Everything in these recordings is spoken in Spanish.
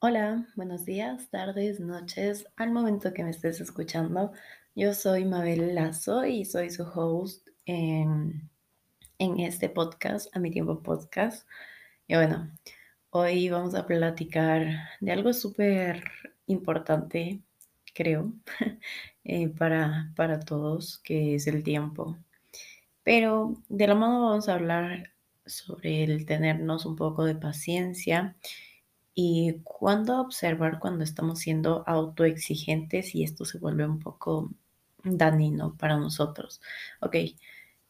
Hola, buenos días, tardes, noches, al momento que me estés escuchando. Yo soy Mabel Lazo y soy su host en, en este podcast, A Mi Tiempo Podcast. Y bueno, hoy vamos a platicar de algo súper importante, creo, eh, para, para todos, que es el tiempo. Pero de la mano vamos a hablar sobre el tenernos un poco de paciencia y cuándo observar cuando estamos siendo autoexigentes y esto se vuelve un poco dañino para nosotros. Ok,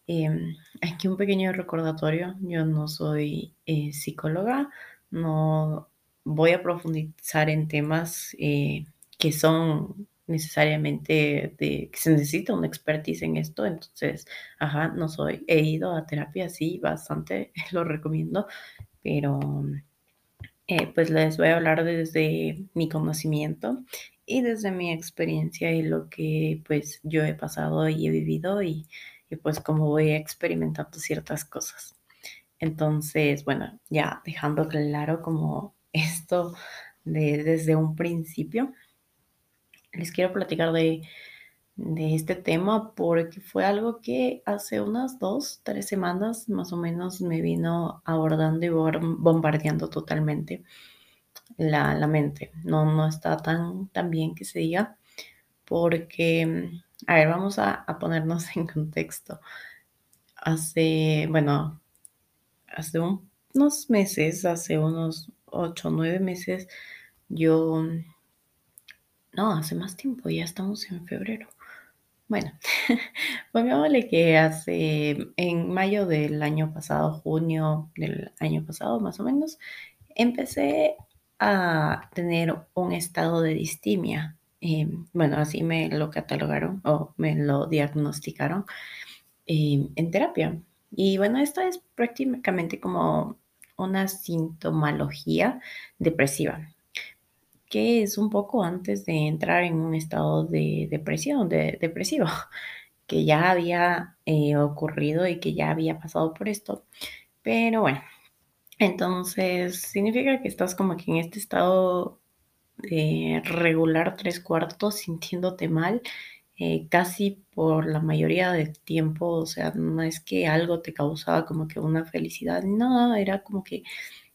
em, aquí un pequeño recordatorio. Yo no soy eh, psicóloga, no voy a profundizar en temas eh, que son necesariamente de que se necesita una expertise en esto. Entonces, ajá, no soy, he ido a terapia, sí, bastante, lo recomiendo, pero eh, pues les voy a hablar desde mi conocimiento y desde mi experiencia y lo que pues yo he pasado y he vivido y, y pues cómo voy experimentando ciertas cosas. Entonces, bueno, ya dejando claro como esto de, desde un principio, les quiero platicar de de este tema porque fue algo que hace unas dos, tres semanas más o menos me vino abordando y bombardeando totalmente la, la mente. No, no está tan, tan bien que se diga porque, a ver, vamos a, a ponernos en contexto. Hace, bueno, hace un, unos meses, hace unos ocho, nueve meses, yo, no, hace más tiempo, ya estamos en febrero bueno, pongámosle que hace en mayo del año pasado, junio del año pasado más o menos, empecé a tener un estado de distimia. Eh, bueno, así me lo catalogaron o me lo diagnosticaron eh, en terapia. Y bueno, esto es prácticamente como una sintomología depresiva que es un poco antes de entrar en un estado de depresión, de, depresivo, que ya había eh, ocurrido y que ya había pasado por esto. Pero bueno, entonces significa que estás como que en este estado de regular tres cuartos, sintiéndote mal, eh, casi por la mayoría del tiempo, o sea, no es que algo te causaba como que una felicidad, no, era como que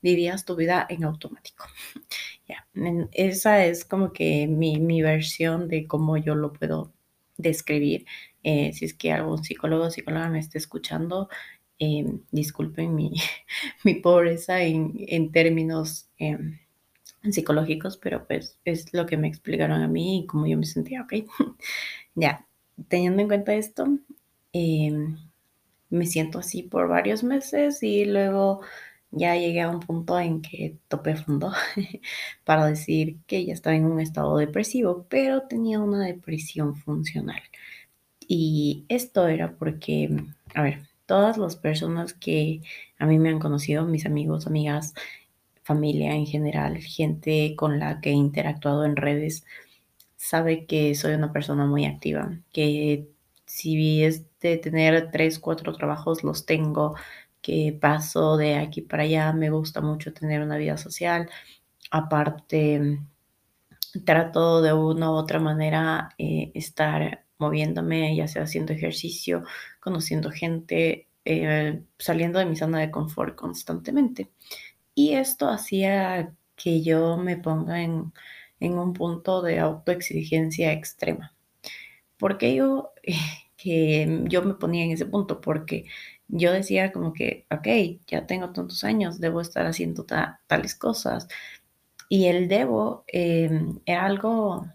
vivías tu vida en automático. Ya, esa es como que mi, mi, versión de cómo yo lo puedo describir. Eh, si es que algún psicólogo o psicóloga me esté escuchando, eh, disculpen mi, mi, pobreza en, en términos eh, psicológicos, pero pues es lo que me explicaron a mí y cómo yo me sentía, ¿ok? ya, teniendo en cuenta esto, em, me siento así por varios meses y luego ya llegué a un punto en que topé fondo para decir que ya estaba en un estado depresivo, pero tenía una depresión funcional. Y esto era porque, a ver, todas las personas que a mí me han conocido, mis amigos, amigas, familia en general, gente con la que he interactuado en redes, sabe que soy una persona muy activa, que si es de tener tres, cuatro trabajos, los tengo, que paso de aquí para allá, me gusta mucho tener una vida social. Aparte, trato de una u otra manera eh, estar moviéndome, ya sea haciendo ejercicio, conociendo gente, eh, saliendo de mi zona de confort constantemente. Y esto hacía que yo me ponga en, en un punto de autoexigencia extrema. ¿Por qué yo, que yo me ponía en ese punto? Porque yo decía como que, ok, ya tengo tantos años, debo estar haciendo tales cosas. Y el debo em, era algo,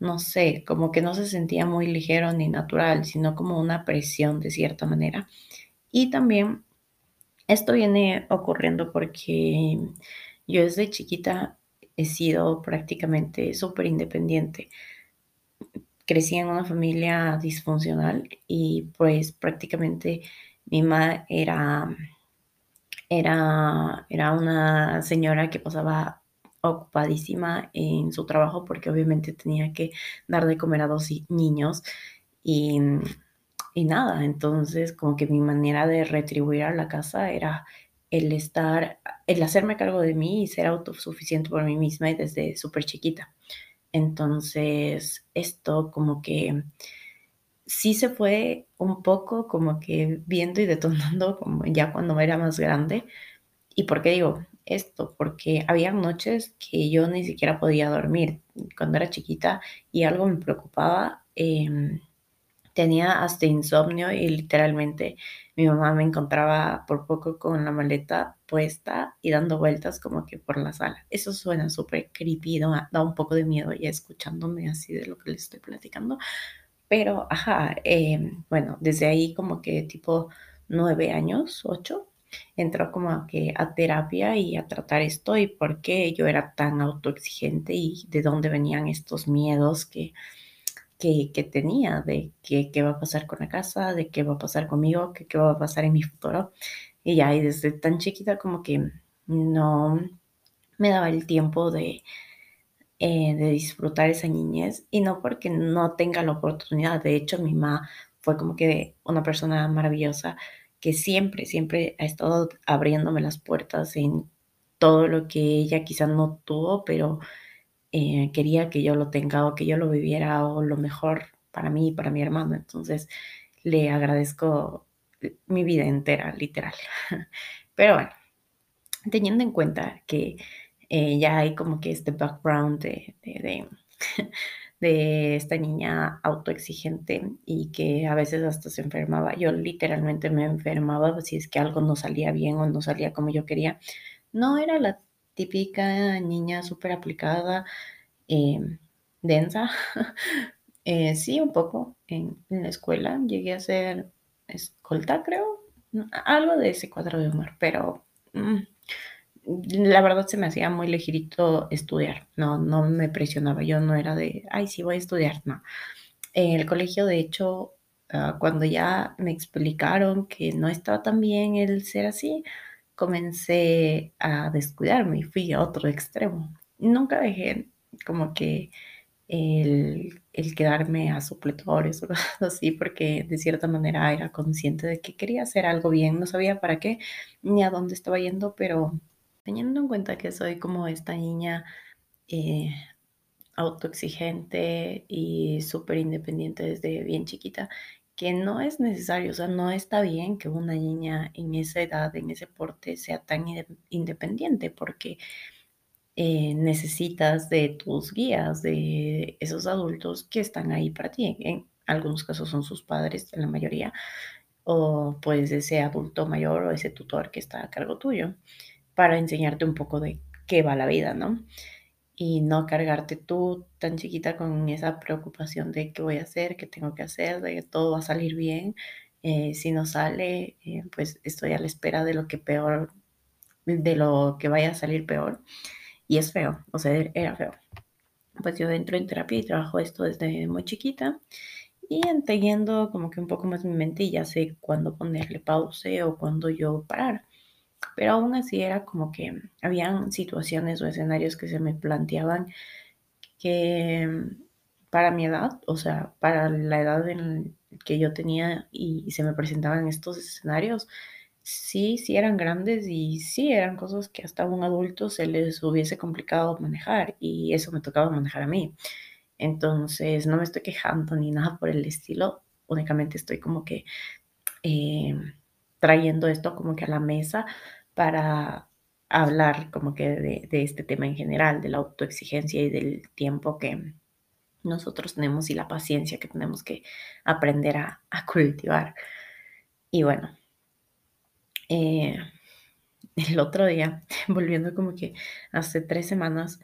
no sé, como que no se sentía muy ligero ni natural, sino como una presión de cierta manera. Y también esto viene ocurriendo porque yo desde chiquita he sido prácticamente súper independiente. Crecí en una familia disfuncional y pues prácticamente mi mamá era, era, era una señora que pasaba ocupadísima en su trabajo porque obviamente tenía que dar de comer a dos niños y, y nada, entonces como que mi manera de retribuir a la casa era el estar, el hacerme cargo de mí y ser autosuficiente por mí misma y desde súper chiquita. Entonces, esto como que sí se fue un poco como que viendo y detonando como ya cuando era más grande. ¿Y por qué digo esto? Porque había noches que yo ni siquiera podía dormir cuando era chiquita y algo me preocupaba. Em, tenía hasta insomnio y literalmente mi mamá me encontraba por poco con la maleta puesta y dando vueltas como que por la sala. Eso suena súper creepy, da un poco de miedo ya escuchándome así de lo que les estoy platicando. Pero, ajá, em, bueno, desde ahí como que tipo nueve años, ocho, entró como que a terapia y a tratar esto y por qué yo era tan autoexigente y de dónde venían estos miedos que que, tenía de qué va a pasar con la casa, de qué va a pasar conmigo, qué va a pasar en mi futuro. Y ya, y desde tan chiquita como que no me daba el tiempo de, eh, de disfrutar esa niñez y no porque no tenga la oportunidad. De hecho, mi mamá fue como que una persona maravillosa que siempre, siempre ha estado abriéndome las puertas en todo lo que ella quizás no tuvo, pero eh, quería que yo lo tenga o que yo lo viviera o lo mejor para mí y para mi hermano. Entonces le agradezco mi vida entera, literal. Pero bueno, teniendo en cuenta que eh, ya hay como que este background de, de, de, esta niña autoexigente y que a veces hasta se enfermaba. Yo literalmente me enfermaba si es que algo no salía bien o no salía como yo quería. No era la típica niña súper aplicada, em, densa. Eh, sí, un poco en, la escuela. Llegué a ser escolta, creo. Algo de ese cuadro de honor, pero mm, la verdad se me hacía muy ligerito estudiar. No, no me presionaba. Yo no era de, ay, sí, voy a estudiar. No. En el colegio, de hecho, ah, cuando ya me explicaron que no estaba tan bien el ser así, comencé a descuidarme y fui a otro extremo. Nunca dejé como que el, quedarme a supletores o cosas así, porque de cierta manera era consciente de que quería hacer algo bien, no sabía para qué ni a dónde estaba yendo, pero teniendo en cuenta que soy como esta niña eh, autoexigente y súper independiente desde bien chiquita, que no es necesario, o sea, no está bien que una niña en esa edad, en ese porte, sea tan independiente, porque eh, necesitas de tus guías, de esos adultos que están ahí para ti. En algunos casos son sus padres, en la mayoría, o pues ese adulto mayor o ese tutor que está a cargo tuyo, para enseñarte un poco de qué va la vida, ¿no? y no cargarte tú tan chiquita con esa preocupación de qué voy a hacer, qué tengo que hacer, de que todo va a salir bien. Eh, si no sale, eh, pues estoy a la espera de lo que peor, de lo que vaya a salir peor. Y es feo, o sea, era feo. Pues yo entro en terapia y trabajo esto desde muy chiquita y entendiendo como que un poco más mi mente y ya sé cuándo ponerle pause o cuándo yo parar pero aún así era como que habían situaciones o escenarios que se me planteaban que para mi edad, o sea, para la edad en que yo tenía y, se me presentaban estos escenarios, sí, sí eran grandes y sí eran cosas que hasta un adulto se les hubiese complicado manejar y eso me tocaba manejar a mí. Entonces, no me estoy quejando ni nada por el estilo, únicamente estoy como que eh, trayendo esto como que a la mesa para hablar como que de, este tema en general, de la autoexigencia y del tiempo que nosotros tenemos y la paciencia que tenemos que aprender a, cultivar. Y bueno, eh, el otro día, volviendo como que hace tres semanas,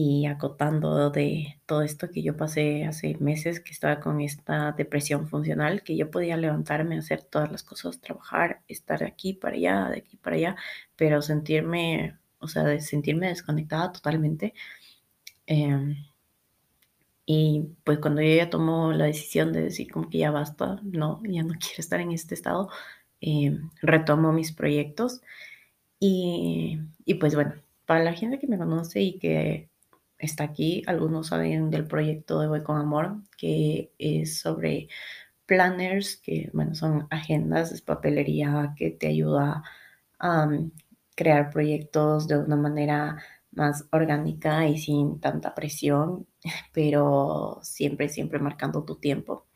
y acotando de todo esto que yo pasé hace meses, que estaba con esta depresión funcional, que yo podía levantarme, hacer todas las cosas, trabajar, estar de aquí para allá, de aquí para allá, pero sentirme, o sea, de sentirme desconectada totalmente. Em, y pues cuando yo ya tomo la decisión de decir como que ya basta, no, ya no quiero estar en este estado, em, retomo mis proyectos. Y, y pues bueno, para la gente que me conoce y que está aquí. Algunos saben del proyecto de Voy con Amor, que es sobre planners, que bueno, son agendas, es papelería que te ayuda crear proyectos de una manera más orgánica y sin tanta presión, pero siempre, siempre marcando tu tiempo.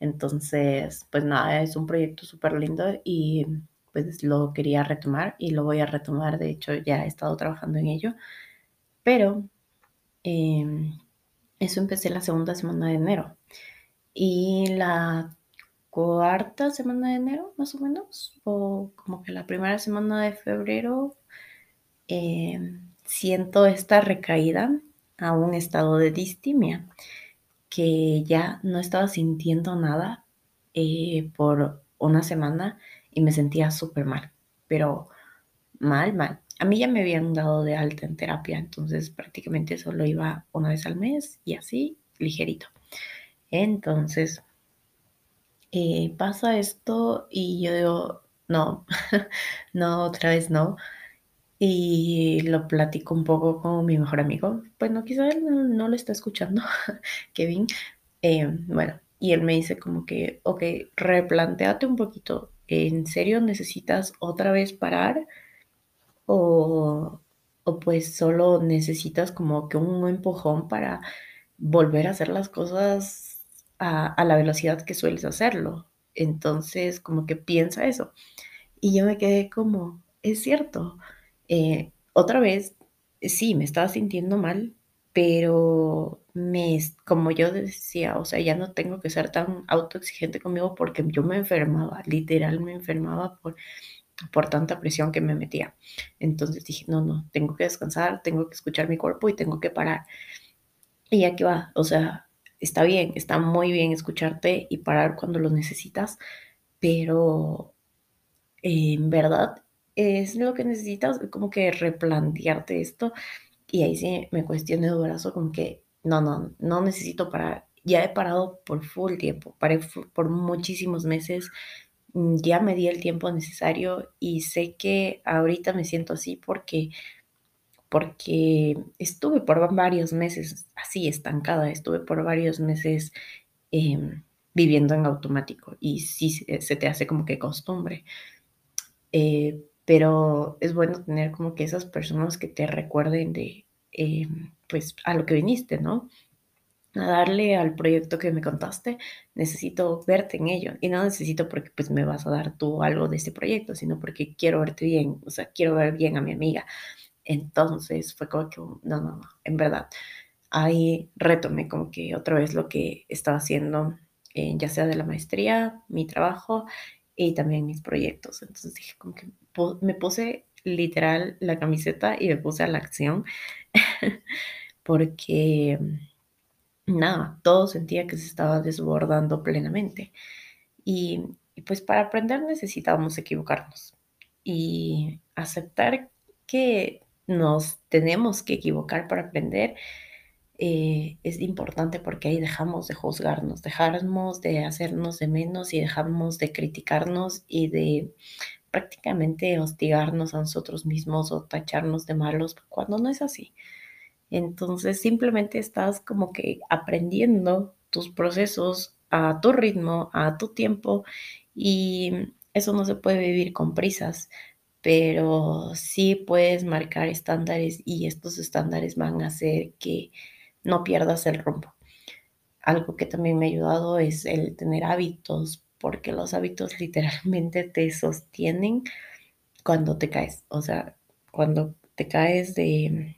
Entonces, pues nada, es un proyecto súper lindo y pues lo quería retomar y lo voy a retomar. De hecho, ya he estado trabajando en ello, pero em, eso empecé la segunda semana de enero. Y la cuarta semana de enero, más o menos, o como que la primera semana de febrero, em, siento esta recaída a un estado de distimia, que ya no estaba sintiendo nada eh, por una semana y me sentía súper mal, pero mal, mal. A mí ya me habían dado de alta en terapia, entonces prácticamente solo iba una vez al mes y así, ligerito. Entonces, eh, pasa esto y yo digo, no, no, otra vez no. Y lo platico un poco con mi mejor amigo. Bueno, quizá él no, lo está escuchando, Kevin. Eh, bueno, y él me dice como que, ok, replanteate un poquito. ¿En serio necesitas otra vez parar? O, o pues solo necesitas como que un empujón para volver a hacer las cosas a, la velocidad que sueles hacerlo. Entonces, como que piensa eso. Y yo me quedé como, es cierto eh, otra vez, sí, me estaba sintiendo mal, pero me, como yo decía, o sea, ya no tengo que ser tan autoexigente conmigo porque yo me enfermaba, literal me enfermaba por, por tanta presión que me metía. Entonces dije, no, no, tengo que descansar, tengo que escuchar mi cuerpo y tengo que parar. Y aquí va, o sea, está bien, está muy bien escucharte y parar cuando lo necesitas, pero en verdad es lo que necesitas, como que replantearte esto. Y ahí sí me cuestioné de brazo, como que no, no, no necesito parar. Ya he parado por full tiempo, paré por muchísimos meses, ya me di el tiempo necesario y sé que ahorita me siento así porque porque estuve por varios meses así estancada, estuve por varios meses em, viviendo en automático y sí se te hace como que costumbre. Eh, pero es bueno tener como que esas personas que te recuerden de, eh, pues, a lo que viniste, ¿no? A darle al proyecto que me contaste, necesito verte en ello. Y no necesito porque pues me vas a dar tú algo de este proyecto, sino porque quiero verte bien, o sea, quiero ver bien a mi amiga. Entonces fue como que, no, no, no, en verdad. Ahí retomé como que otra vez lo que estaba haciendo, eh, ya sea de la maestría, mi trabajo y también mis proyectos. Entonces dije como que me puse literal la camiseta y me puse a la acción porque nada, todo sentía que se estaba desbordando plenamente. Y, pues para aprender necesitábamos equivocarnos y aceptar que nos tenemos que equivocar para aprender eh, es importante porque ahí dejamos de juzgarnos, dejamos de hacernos de menos y dejamos de criticarnos y de prácticamente hostigarnos a nosotros mismos o tacharnos de malos cuando no es así. Entonces simplemente estás como que aprendiendo tus procesos a tu ritmo, a tu tiempo y eso no se puede vivir con prisas, pero sí puedes marcar estándares y estos estándares van a hacer que no pierdas el rumbo. Algo que también me ha ayudado es el tener hábitos, porque los hábitos literalmente te sostienen cuando te caes. O sea, cuando te caes de,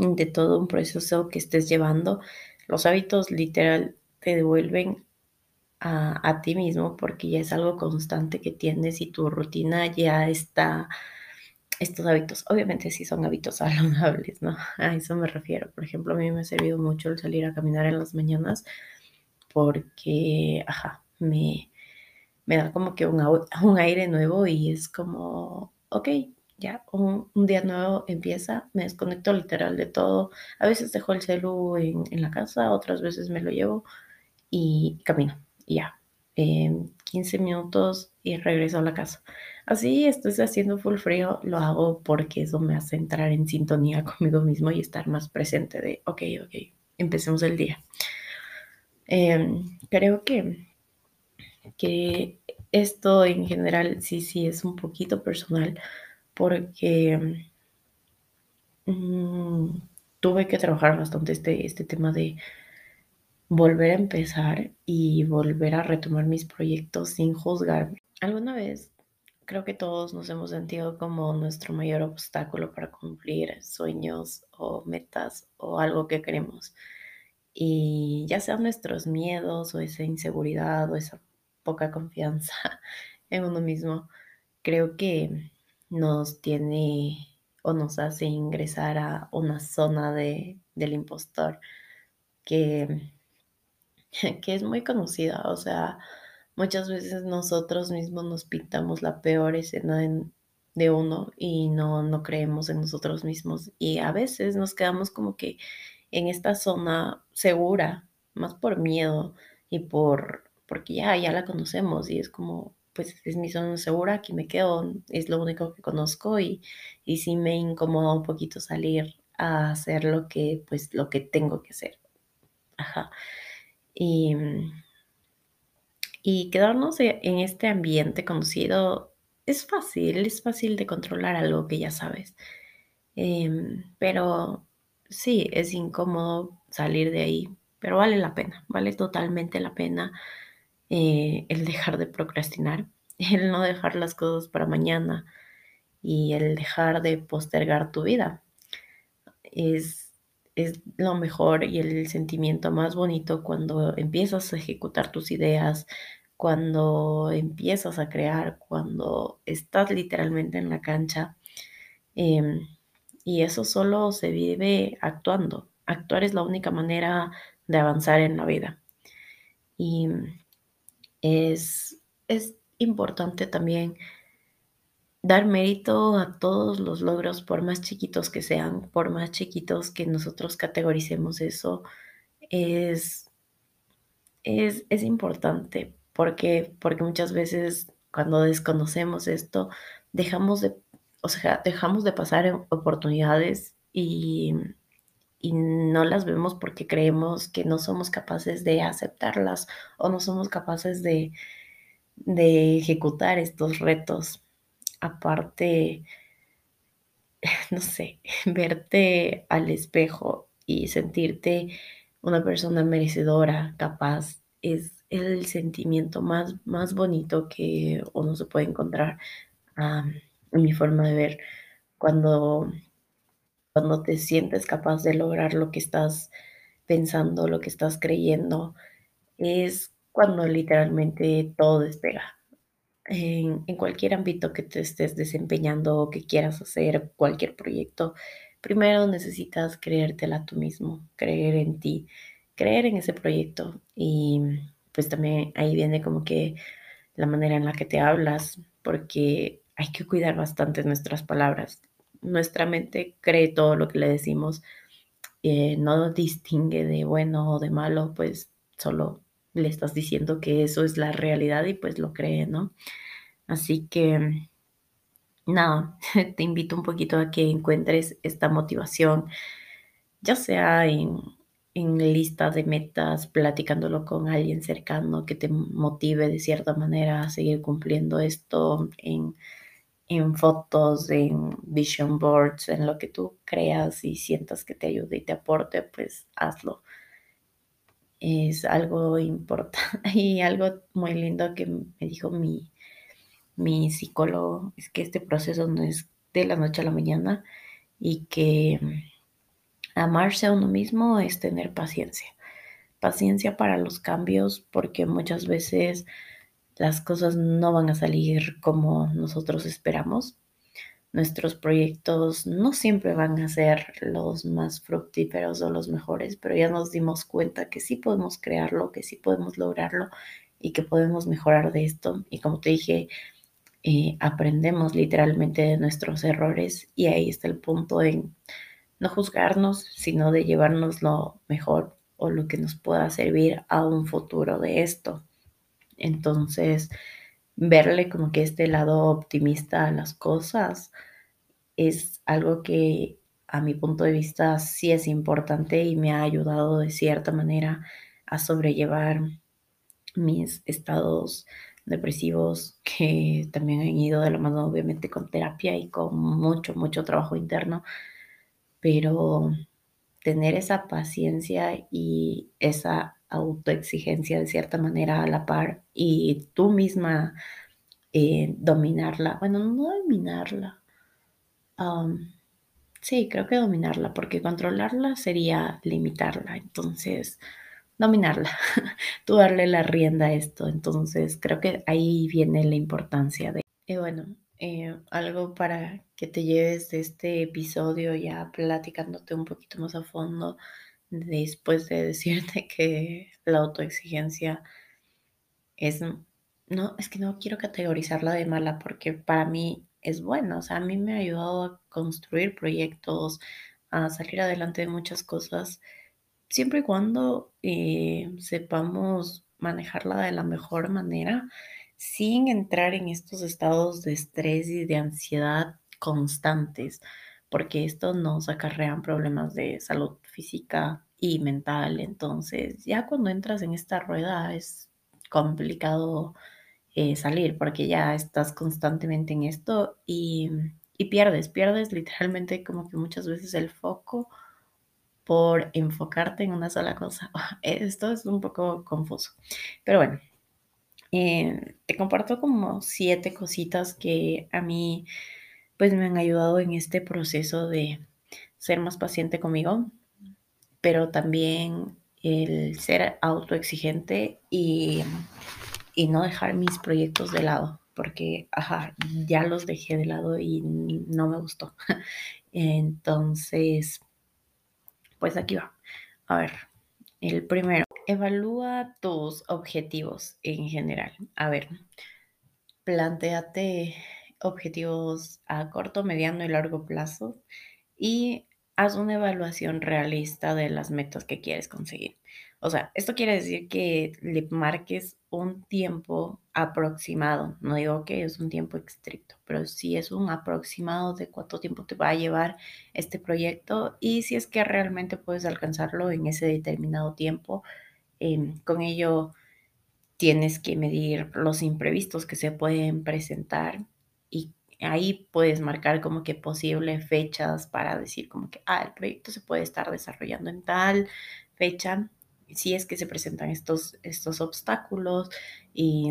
de todo un proceso que estés llevando, los hábitos literal te devuelven a, a, ti mismo porque ya es algo constante que tienes y tu rutina ya está estos hábitos, obviamente sí son hábitos saludables, ¿no? A eso me refiero. Por ejemplo, a mí me ha servido mucho el salir a caminar en las mañanas porque, ajá, me, me da como que un, un aire nuevo y es como, ok, ya, un, día nuevo empieza, me desconecto literal de todo. A veces dejo el celu en, en la casa, otras veces me lo llevo y camino, y ya. 15 minutos y regreso a la casa. Así estoy haciendo full frío, lo hago porque eso me hace entrar en sintonía conmigo mismo y estar más presente de, ok, ok, empecemos el día. Em, creo que, que esto en general sí, sí es un poquito personal porque mm, tuve que trabajar bastante este, este tema de volver a empezar y volver a retomar mis proyectos sin juzgarme. Alguna vez creo que todos nos hemos sentido como nuestro mayor obstáculo para cumplir sueños o metas o algo que queremos. Y ya sean nuestros miedos o esa inseguridad o esa poca confianza en uno mismo, creo que nos tiene o nos hace ingresar a una zona de, del impostor que, que es muy conocida. O sea, muchas veces nosotros mismos nos pintamos la peor escena de uno y no, no creemos en nosotros mismos. Y a veces nos quedamos como que en esta zona segura, más por miedo y por porque ya, ya la conocemos y es como, pues es mi zona segura, aquí me quedo, es lo único que conozco y, y sí me incomoda un poquito salir a hacer lo que, pues, lo que tengo que hacer. Ajá. Y, y quedarnos e, en este ambiente conocido es fácil, es fácil de controlar algo que ya sabes. Em, pero sí, es incómodo salir de ahí, pero vale la pena, vale totalmente la pena eh, el dejar de procrastinar, el no dejar las cosas para mañana y el dejar de postergar tu vida. Es, es lo mejor y el sentimiento más bonito cuando empiezas a ejecutar tus ideas, cuando empiezas a crear, cuando estás literalmente en la cancha. Em, y eso solo se vive actuando. Actuar es la única manera de avanzar en la vida. Y es, es importante también dar mérito a todos los logros, por más chiquitos que sean, por más chiquitos que nosotros categoricemos eso, es, es, es importante, porque, porque muchas veces cuando desconocemos esto, dejamos de, o sea, dejamos de pasar oportunidades y, y no las vemos porque creemos que no somos capaces de aceptarlas o no somos capaces de, de ejecutar estos retos. Aparte, no sé, verte al espejo y sentirte una persona merecedora, capaz, es el sentimiento más, más bonito que uno se puede encontrar en mi forma de ver. Cuando cuando te sientes capaz de lograr lo que estás pensando, lo que estás creyendo, es cuando literalmente todo despega. En, cualquier ámbito que te estés desempeñando o que quieras hacer, cualquier proyecto, primero necesitas creértela tú mismo, creer en ti, creer en ese proyecto. Y pues también ahí viene como que la manera en la que te hablas, porque hay que cuidar bastante nuestras palabras nuestra mente cree todo lo que le decimos, eh, no distingue de bueno o de malo, pues solo le estás diciendo que eso es la realidad y pues lo cree, ¿no? Así que, nada, te invito un poquito a que encuentres esta motivación, ya sea en, en lista de metas, platicándolo con alguien cercano que te motive de cierta manera a seguir cumpliendo esto, en en fotos, en vision boards, en lo que tú creas y sientas que te ayude y te aporte, pues hazlo. Es algo importante y algo muy lindo que me dijo mi, mi psicólogo, es que este proceso no es de la noche a la mañana y que amarse a uno mismo es tener paciencia. Paciencia para los cambios porque muchas veces las cosas no van a salir como nosotros esperamos. Nuestros proyectos no siempre van a ser los más fructíferos o los mejores, pero ya nos dimos cuenta que sí podemos crearlo, que sí podemos lograrlo y que podemos mejorar de esto. Y como te dije, eh, aprendemos literalmente de nuestros errores y ahí está el punto en no juzgarnos, sino de llevarnos lo mejor o lo que nos pueda servir a un futuro de esto. Entonces, verle como que este lado optimista a las cosas es algo que a mi punto de vista sí es importante y me ha ayudado de cierta manera a sobrellevar mis estados depresivos que también han ido de la mano obviamente con terapia y con mucho, mucho trabajo interno, pero tener esa paciencia y esa autoexigencia de cierta manera a la par y tú misma eh, dominarla, bueno, no dominarla, sí, creo que dominarla, porque controlarla sería limitarla, entonces dominarla, tú darle la rienda a esto, entonces creo que ahí viene la importancia de, y bueno, eh, algo para que te lleves de este episodio ya platicándote un poquito más a fondo después de decirte que la autoexigencia es, no, es que no quiero categorizarla de mala porque para mí es buena, o sea, a mí me ha ayudado a construir proyectos, a salir adelante de muchas cosas, siempre y cuando eh, sepamos manejarla de la mejor manera sin entrar en estos estados de estrés y de ansiedad constantes, porque esto nos acarrean problemas de salud física y mental. Entonces, ya cuando entras en esta rueda es complicado eh, salir porque ya estás constantemente en esto y, y pierdes, pierdes literalmente como que muchas veces el foco por enfocarte en una sola cosa. Esto es un poco confuso, pero bueno, eh, te comparto como siete cositas que a mí pues me han ayudado en este proceso de ser más paciente conmigo, pero también el ser autoexigente y, y no dejar mis proyectos de lado, porque, ajá, ya los dejé de lado y no me gustó. Entonces, pues aquí va. A ver, el primero, evalúa tus objetivos en general. A ver, planteate objetivos a corto, mediano y largo plazo y haz una evaluación realista de las metas que quieres conseguir. O sea, esto quiere decir que le marques un tiempo aproximado. No digo que es un tiempo estricto, pero sí es un aproximado de cuánto tiempo te va a llevar este proyecto y si es que realmente puedes alcanzarlo en ese determinado tiempo. Em, con ello tienes que medir los imprevistos que se pueden presentar y ahí puedes marcar como que posibles fechas para decir como que, ah, el proyecto se puede estar desarrollando en tal fecha si es que se presentan estos, estos obstáculos y,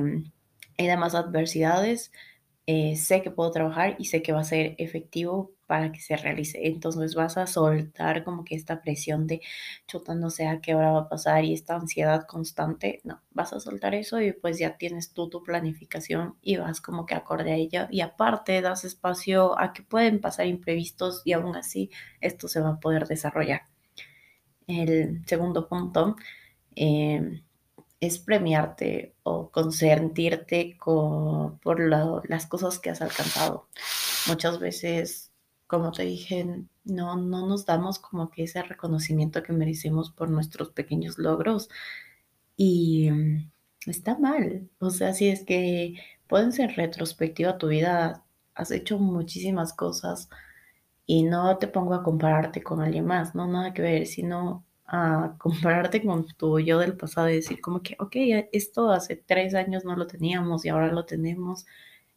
y demás adversidades, eh, sé que puedo trabajar y sé que va a ser efectivo para que se realice. Entonces vas a soltar como que esta presión de chuta, no sé a qué hora va a pasar y esta ansiedad constante. No, vas a soltar eso y pues ya tienes tú tu planificación y vas como que acorde a ella. Y aparte das espacio a que pueden pasar imprevistos y aún así esto se va a poder desarrollar. El segundo punto em, es premiarte o consentirte por las cosas que has alcanzado. Muchas veces, como te dije, no, no nos damos como que ese reconocimiento que merecemos por nuestros pequeños logros y mm, está mal. O sea, si es que pueden ser retrospectiva tu vida, has hecho muchísimas cosas y no te pongo a compararte con alguien más, no nada que ver, sino a compararte con tu yo del pasado y decir como que, ok, esto hace tres años no lo teníamos y ahora lo tenemos.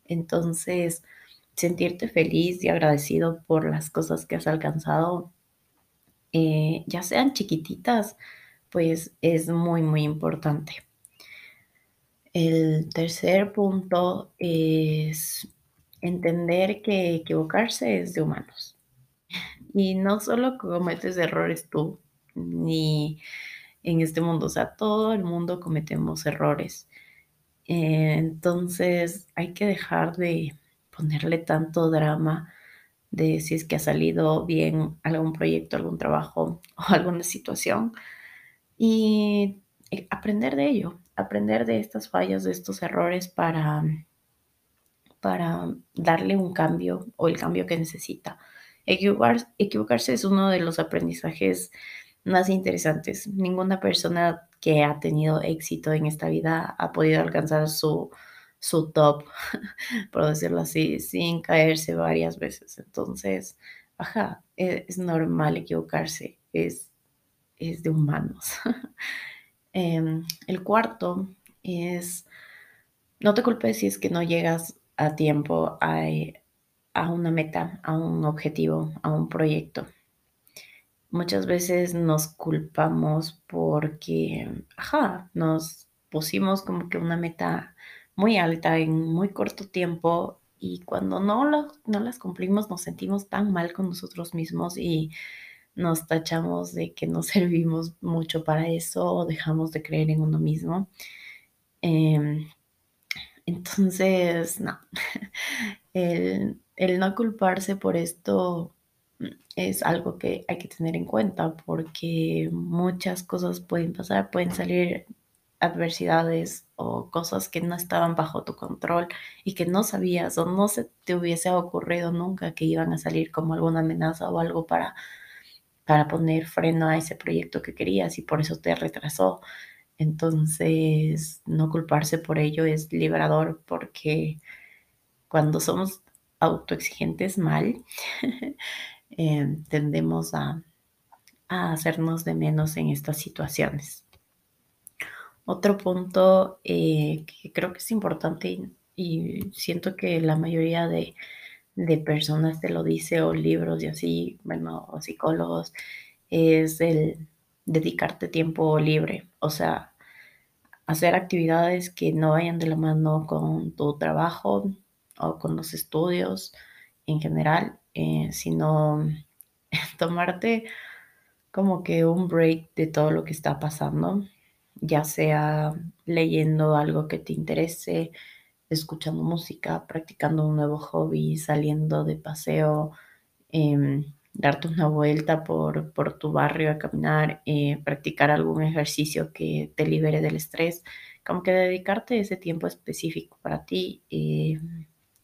Entonces, sentirte feliz y agradecido por las cosas que has alcanzado, eh, ya sean chiquititas, pues es muy, muy importante. El tercer punto es entender que equivocarse es de humanos. Y no solo cometes errores tú, ni en este mundo, o sea, todo el mundo cometemos errores. entonces hay que dejar de ponerle tanto drama de si es que ha salido bien algún proyecto, algún trabajo o alguna situación y eh, aprender de ello, aprender de estas fallas, de estos errores para, para darle un cambio o el cambio que necesita. equivocarse es uno de los aprendizajes más interesantes. Ninguna persona que ha tenido éxito en esta vida ha podido alcanzar su, su top, por decirlo así, sin caerse varias veces. Entonces, ajá, e, es, normal equivocarse, es, es de humanos. Em, el cuarto es no te culpes si es que no llegas a tiempo a, a una meta, a un objetivo, a un proyecto. Muchas veces nos culpamos porque, ajá, nos pusimos como que una meta muy alta en muy corto tiempo y cuando no, no las cumplimos nos sentimos tan mal con nosotros mismos y nos tachamos de que no servimos mucho para eso o dejamos de creer en uno mismo. Em, entonces, no, el, el no culparse por esto es algo que hay que tener en cuenta porque muchas cosas pueden pasar, pueden salir adversidades o cosas que no estaban bajo tu control y que no sabías o no se te hubiese ocurrido nunca que iban a salir como alguna amenaza o algo para, para poner freno a ese proyecto que querías y por eso te retrasó. Entonces, no culparse por ello es liberador porque cuando somos autoexigentes mal, eh, tendemos a, a hacernos de menos en estas situaciones. Otro punto eh, que creo que es importante y, siento que la mayoría de, personas te lo dice o libros y así, bueno, o psicólogos, es el dedicarte tiempo libre, o sea, hacer actividades que no vayan de la mano con tu trabajo o con los estudios en general, eh, sino tomarte como que un break de todo lo que está pasando ya sea leyendo algo que te interese, escuchando música, practicando un nuevo hobby, saliendo de paseo, em, darte una vuelta por, por, tu barrio a caminar, eh, practicar algún ejercicio que te libere del estrés, como que dedicarte ese tiempo específico para ti eh,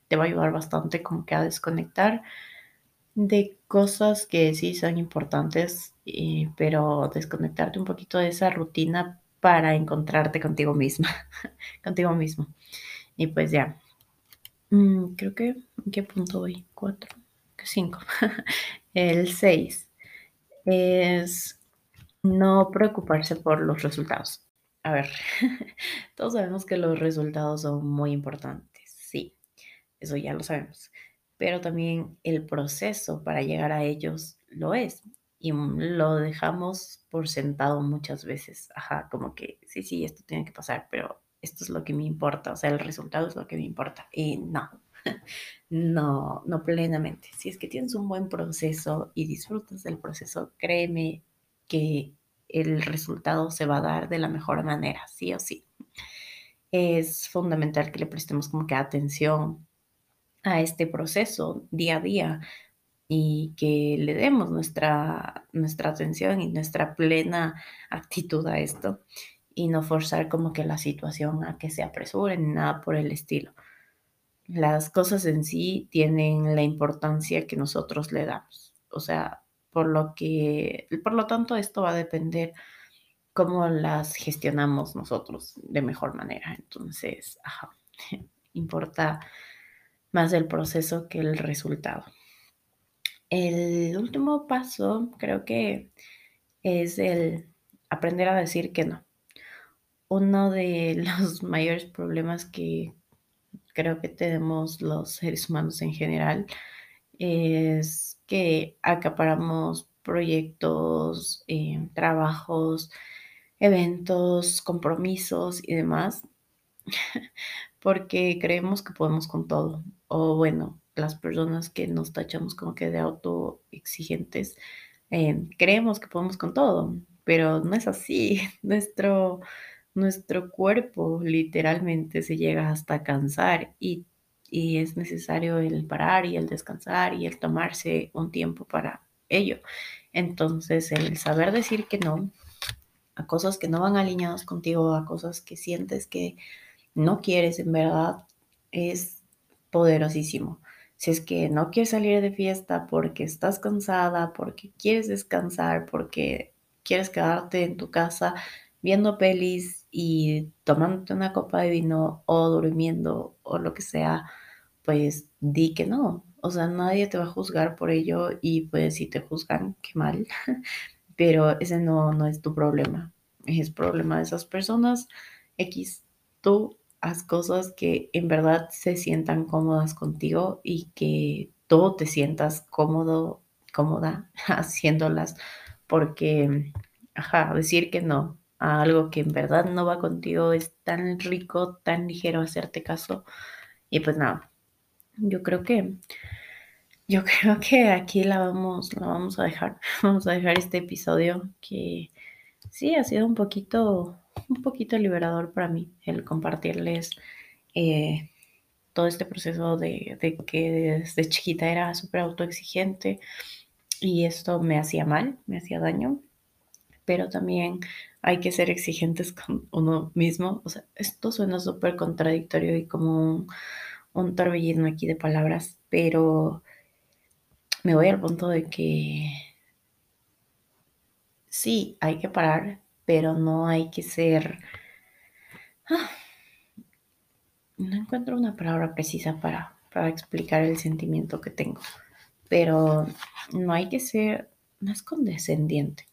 te va a ayudar bastante como que a desconectar de cosas que sí son importantes, eh, pero desconectarte un poquito de esa rutina para encontrarte contigo misma, contigo mismo. Y pues ya, mm, creo que, ¿en qué punto voy? Cuatro, cinco. El seis es no preocuparse por los resultados. A ver, todos sabemos que los resultados son muy importantes, sí, eso ya lo sabemos, pero también el proceso para llegar a ellos lo es y lo dejamos por sentado muchas veces. Ajá, como que sí, sí, esto tiene que pasar, pero esto es lo que me importa, o sea, el resultado es lo que me importa. Y no, no, no plenamente. Si es que tienes un buen proceso y disfrutas del proceso, créeme que el resultado se va a dar de la mejor manera, sí o sí. Es fundamental que le prestemos como que atención a este proceso día a día, y que le demos nuestra, nuestra atención y nuestra plena actitud a esto y no forzar como que la situación a que se apresure ni nada por el estilo. Las cosas en sí tienen la importancia que nosotros le damos. O sea, por lo que, por lo tanto, esto va a depender cómo las gestionamos nosotros de mejor manera. Entonces, ajá, importa más el proceso que el resultado. El último paso creo que es el aprender a decir que no. Uno de los mayores problemas que creo que tenemos los seres humanos en general es que acaparamos proyectos, eh, trabajos, eventos, compromisos y demás, porque creemos que podemos con todo. O bueno, las personas que nos tachamos como que de autoexigentes, eh, creemos que podemos con todo, pero no es así. Nuestro, nuestro cuerpo literalmente se llega hasta cansar y, y es necesario el parar y el descansar y el tomarse un tiempo para ello. Entonces, el saber decir que no a cosas que no van alineadas contigo, a cosas que sientes que no quieres en verdad, es poderosísimo. Si es que no quieres salir de fiesta porque estás cansada, porque quieres descansar, porque quieres quedarte en tu casa viendo pelis y tomándote una copa de vino o durmiendo o lo que sea, pues di que no. O sea, nadie te va a juzgar por ello y pues si te juzgan, qué mal. Pero ese no, no es tu problema. Es problema de esas personas. X, tú haz cosas que en verdad se sientan cómodas contigo y que tú te sientas cómodo, cómoda haciéndolas, porque, ajá, decir que no a algo que en verdad no va contigo es tan rico, tan ligero hacerte caso. Y pues nada, yo creo que yo creo que aquí la vamos, la vamos a dejar. Vamos a dejar este episodio que sí ha sido un poquito, un poquito liberador para mí el compartirles eh, todo este proceso de, de, que desde chiquita era súper autoexigente y esto me hacía mal, me hacía daño, pero también hay que ser exigentes con uno mismo. O sea, esto suena súper contradictorio y como un, un torbellino aquí de palabras, pero me voy al punto de que sí, hay que parar, pero no hay que ser... Ah, no encuentro una palabra precisa para, para explicar el sentimiento que tengo, pero no hay que ser, es condescendiente.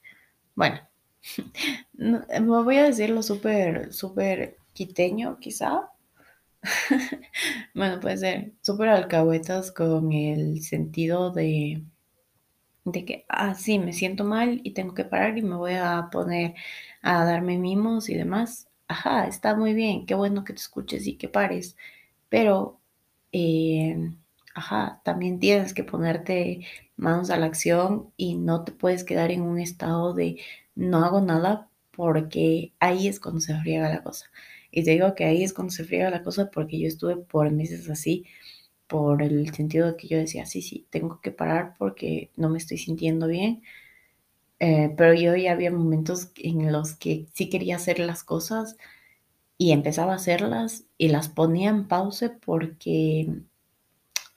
Bueno, no, me voy a decirlo súper, súper quiteño quizá. bueno, puede ser súper alcahuetas con el sentido de de que, ah, me siento mal y tengo que parar y me voy a poner a darme mimos y demás. Ajá, está muy bien, qué bueno que te escuches y que pares, pero, eh, ajá, también tienes que ponerte manos a la acción y no te puedes quedar en un estado de no hago nada porque ahí es cuando se friega la cosa. Y te digo que ahí es cuando se friega la cosa porque yo estuve por meses así por el sentido de que yo decía, sí, sí, tengo que parar porque no me estoy sintiendo bien. Eh, pero yo ya había momentos en los que sí quería hacer las cosas y empezaba a hacerlas y las ponía en pausa porque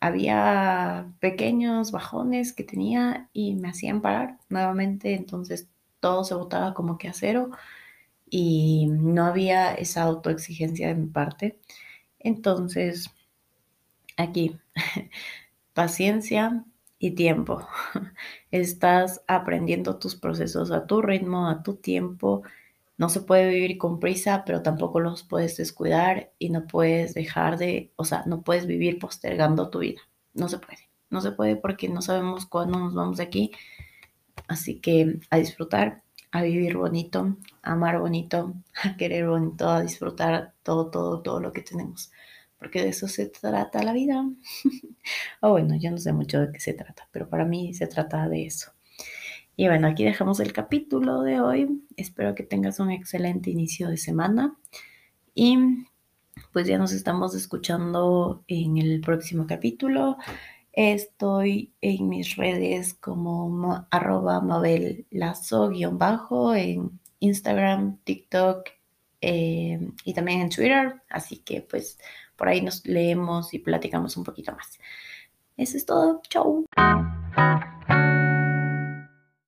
había pequeños bajones que tenía y me hacían parar nuevamente, entonces todo se botaba como que a cero y no había esa autoexigencia de mi parte. Entonces, aquí. Paciencia y tiempo. Estás aprendiendo tus procesos a tu ritmo, a tu tiempo. No se puede vivir con prisa, pero tampoco los puedes descuidar y no puedes dejar de, o sea, no puedes vivir postergando tu vida. No se puede. No se puede porque no sabemos cuándo nos vamos de aquí. Así que a disfrutar, a vivir bonito, a amar bonito, a querer bonito, a disfrutar todo, todo, todo lo que tenemos porque de eso se trata la vida. o bueno, yo no sé mucho de qué se trata, pero para mí se trata de eso. Y bueno, aquí dejamos el capítulo de hoy. Espero que tengas un excelente inicio de semana. Y pues ya nos estamos escuchando en el próximo capítulo. Estoy en mis redes como arroba Mabel Lazo-bajo en Instagram, TikTok eh, y también en Twitter. Así que pues por ahí nos leemos y platicamos un poquito más. Eso es todo. Chau.